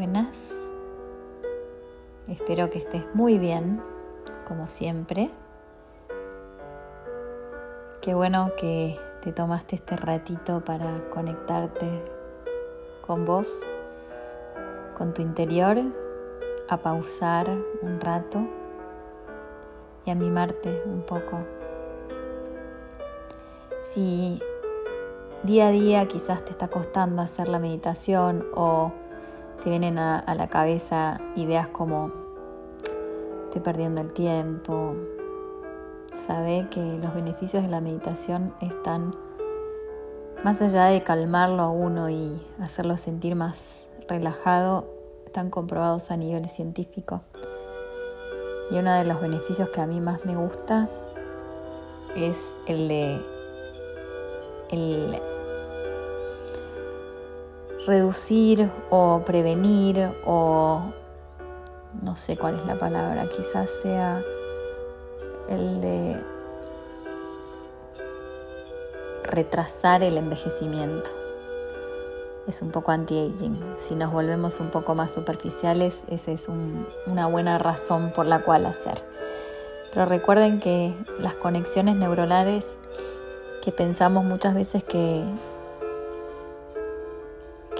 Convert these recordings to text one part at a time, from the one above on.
buenas. Espero que estés muy bien, como siempre. Qué bueno que te tomaste este ratito para conectarte con vos, con tu interior, a pausar un rato y a mimarte un poco. Si día a día quizás te está costando hacer la meditación o te vienen a, la cabeza ideas como estoy perdiendo el tiempo. Sabe que los beneficios de la meditación están más allá de calmarlo a uno y hacerlo sentir más relajado, están comprobados a nivel científico. Y uno de los beneficios que a mí más me gusta es el de el reducir o prevenir o no sé cuál es la palabra, quizás sea el de retrasar el envejecimiento. Es un poco anti-aging. Si nos volvemos un poco más superficiales, esa es una buena razón por la cual hacer. Pero recuerden que las conexiones neuronales que pensamos muchas veces que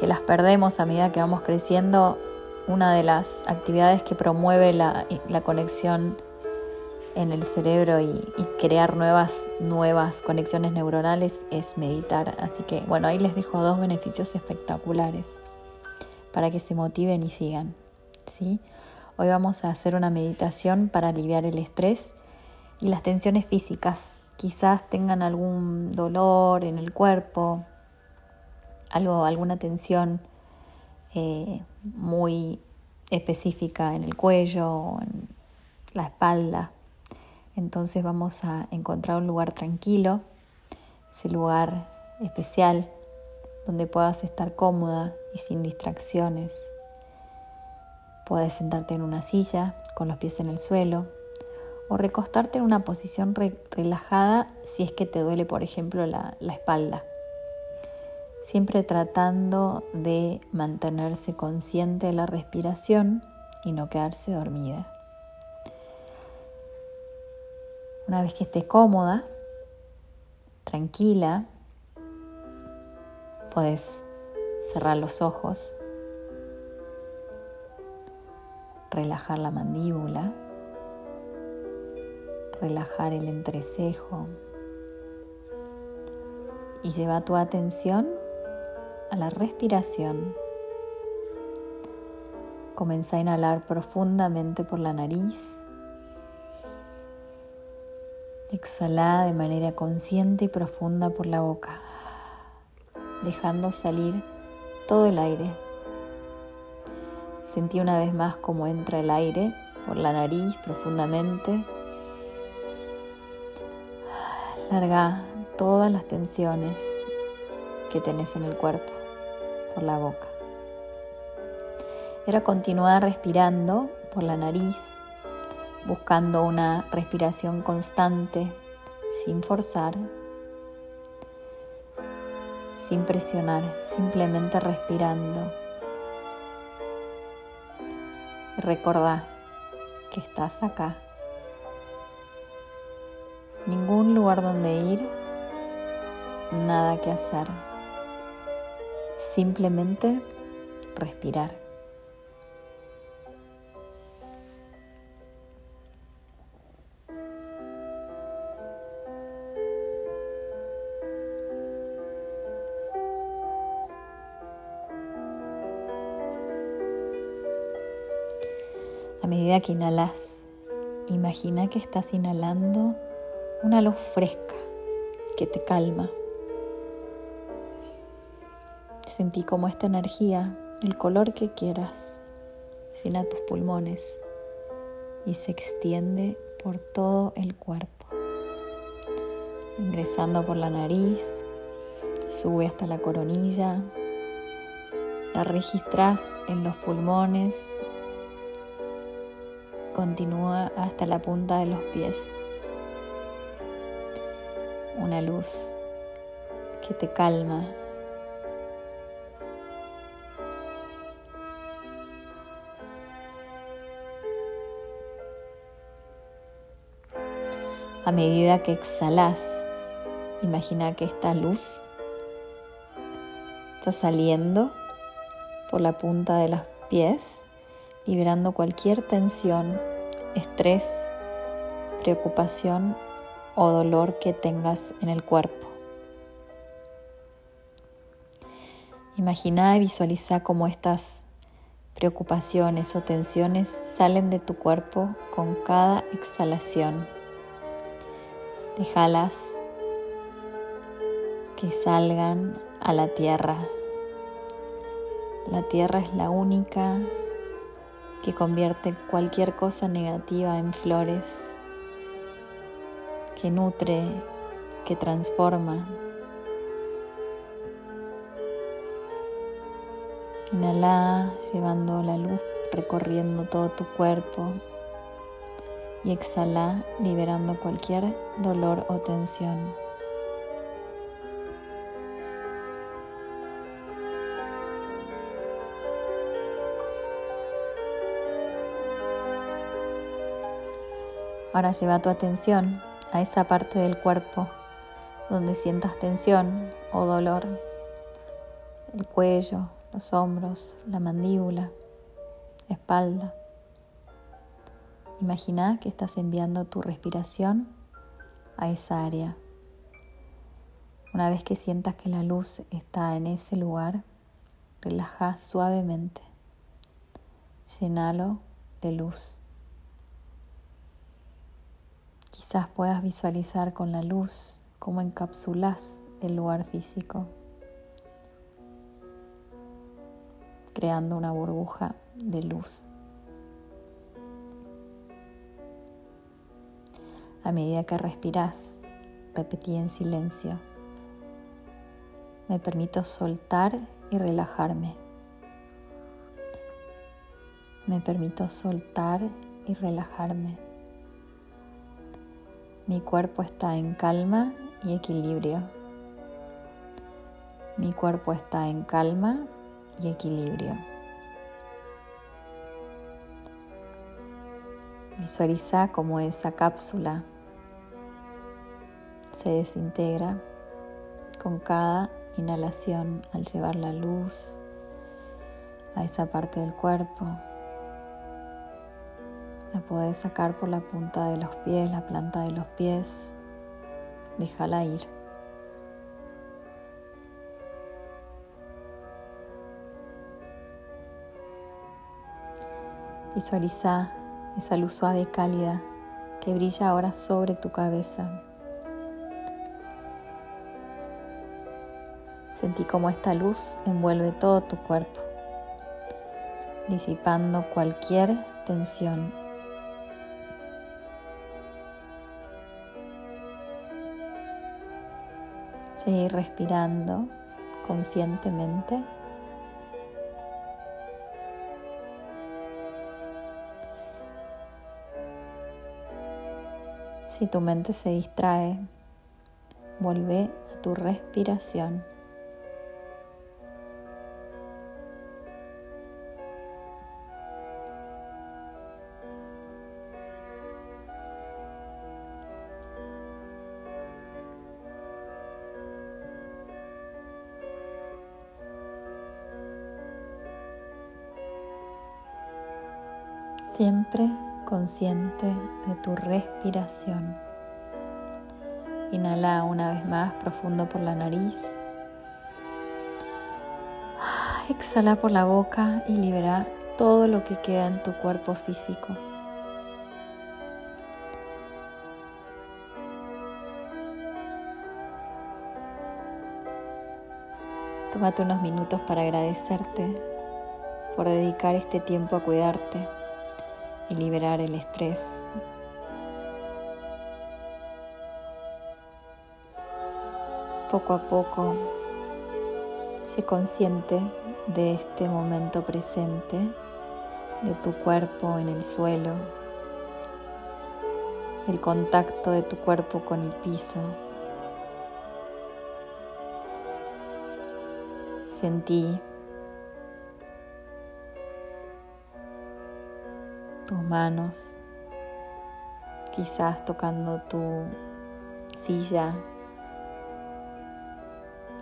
que las perdemos a medida que vamos creciendo, una de las actividades que promueve la, conexión en el cerebro y, crear nuevas, nuevas conexiones neuronales es meditar. Así que bueno, ahí les dejo dos beneficios espectaculares para que se motiven y sigan. ¿sí? Hoy vamos a hacer una meditación para aliviar el estrés y las tensiones físicas. Quizás tengan algún dolor en el cuerpo, algo, alguna tensión eh, muy específica en el cuello o en la espalda. Entonces vamos a encontrar un lugar tranquilo, ese lugar especial donde puedas estar cómoda y sin distracciones. Puedes sentarte en una silla con los pies en el suelo o recostarte en una posición relajada si es que te duele, por ejemplo, la espalda siempre tratando de mantenerse consciente de la respiración y no quedarse dormida. Una vez que esté cómoda, tranquila, puedes cerrar los ojos, relajar la mandíbula, relajar el entrecejo y lleva tu atención a la respiración. Comienza a inhalar profundamente por la nariz. Exhala de manera consciente y profunda por la boca, dejando salir todo el aire. Sentí una vez más cómo entra el aire por la nariz profundamente. Larga todas las tensiones que tenés en el cuerpo por la boca. Era continuar respirando por la nariz, buscando una respiración constante, sin forzar, sin presionar, simplemente respirando. Recordá que estás acá. Ningún lugar donde ir, nada que hacer simplemente respirar. A medida que inhalas, imagina que estás inhalando una luz fresca que te calma Sentí como esta energía, el color que quieras, llena tus pulmones y se extiende por todo el cuerpo. Ingresando por la nariz, sube hasta la coronilla, la registras en los pulmones, continúa hasta la punta de los pies. Una luz que te calma A medida que exhalas, imagina que esta luz está saliendo por la punta de los pies, liberando cualquier tensión, estrés, preocupación o dolor que tengas en el cuerpo. Imagina y visualiza cómo estas preocupaciones o tensiones salen de tu cuerpo con cada exhalación. Déjalas que salgan a la tierra. La tierra es la única que convierte cualquier cosa negativa en flores, que nutre, que transforma. Inhala llevando la luz recorriendo todo tu cuerpo y exhala liberando cualquier dolor o tensión. Ahora lleva tu atención a esa parte del cuerpo donde sientas tensión o dolor, el cuello, los hombros, la mandíbula, espalda. Imagina que estás enviando tu respiración a esa área. Una vez que sientas que la luz está en ese lugar, relaja suavemente. Llenalo de luz. Quizás puedas visualizar con la luz cómo encapsulas el lugar físico. creando una burbuja de luz. A medida que respiras, repetí en silencio. Me permito soltar y relajarme. Me permito soltar y relajarme. Mi cuerpo está en calma y equilibrio. Mi cuerpo está en calma y equilibrio. Visualiza cómo esa cápsula se desintegra con cada inhalación al llevar la luz a esa parte del cuerpo. La puedes sacar por la punta de los pies, la planta de los pies. Déjala ir. Visualiza esa luz suave y cálida que brilla ahora sobre tu cabeza. Sentí como esta luz envuelve todo tu cuerpo, disipando cualquier tensión. Seguir respirando conscientemente. Si tu mente se distrae, vuelve a tu respiración. Siempre consciente de tu respiración. Inhala una vez más profundo por la nariz. Exhala por la boca y libera todo lo que queda en tu cuerpo físico. Tómate unos minutos para agradecerte por dedicar este tiempo a cuidarte y liberar el estrés. Poco a poco, sé consciente de este momento presente, de tu cuerpo en el suelo, del contacto de tu cuerpo con el piso. Sentí tus manos, quizás tocando tu silla,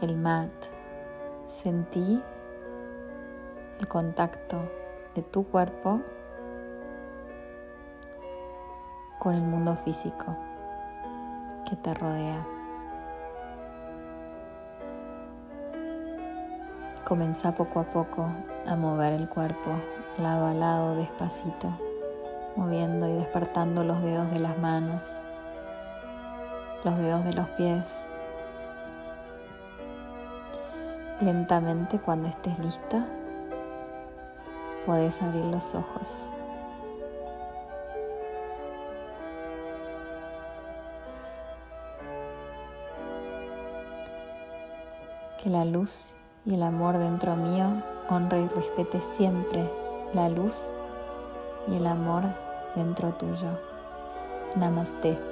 el mat. Sentí el contacto de tu cuerpo con el mundo físico que te rodea. Comenzá poco a poco a mover el cuerpo lado a lado despacito, moviendo y despertando los dedos de las manos, los dedos de los pies. Lentamente cuando estés lista, podés abrir los ojos. Que la luz y el amor dentro mío honre y respete siempre la luz y el amor dentro tuyo. Namaste.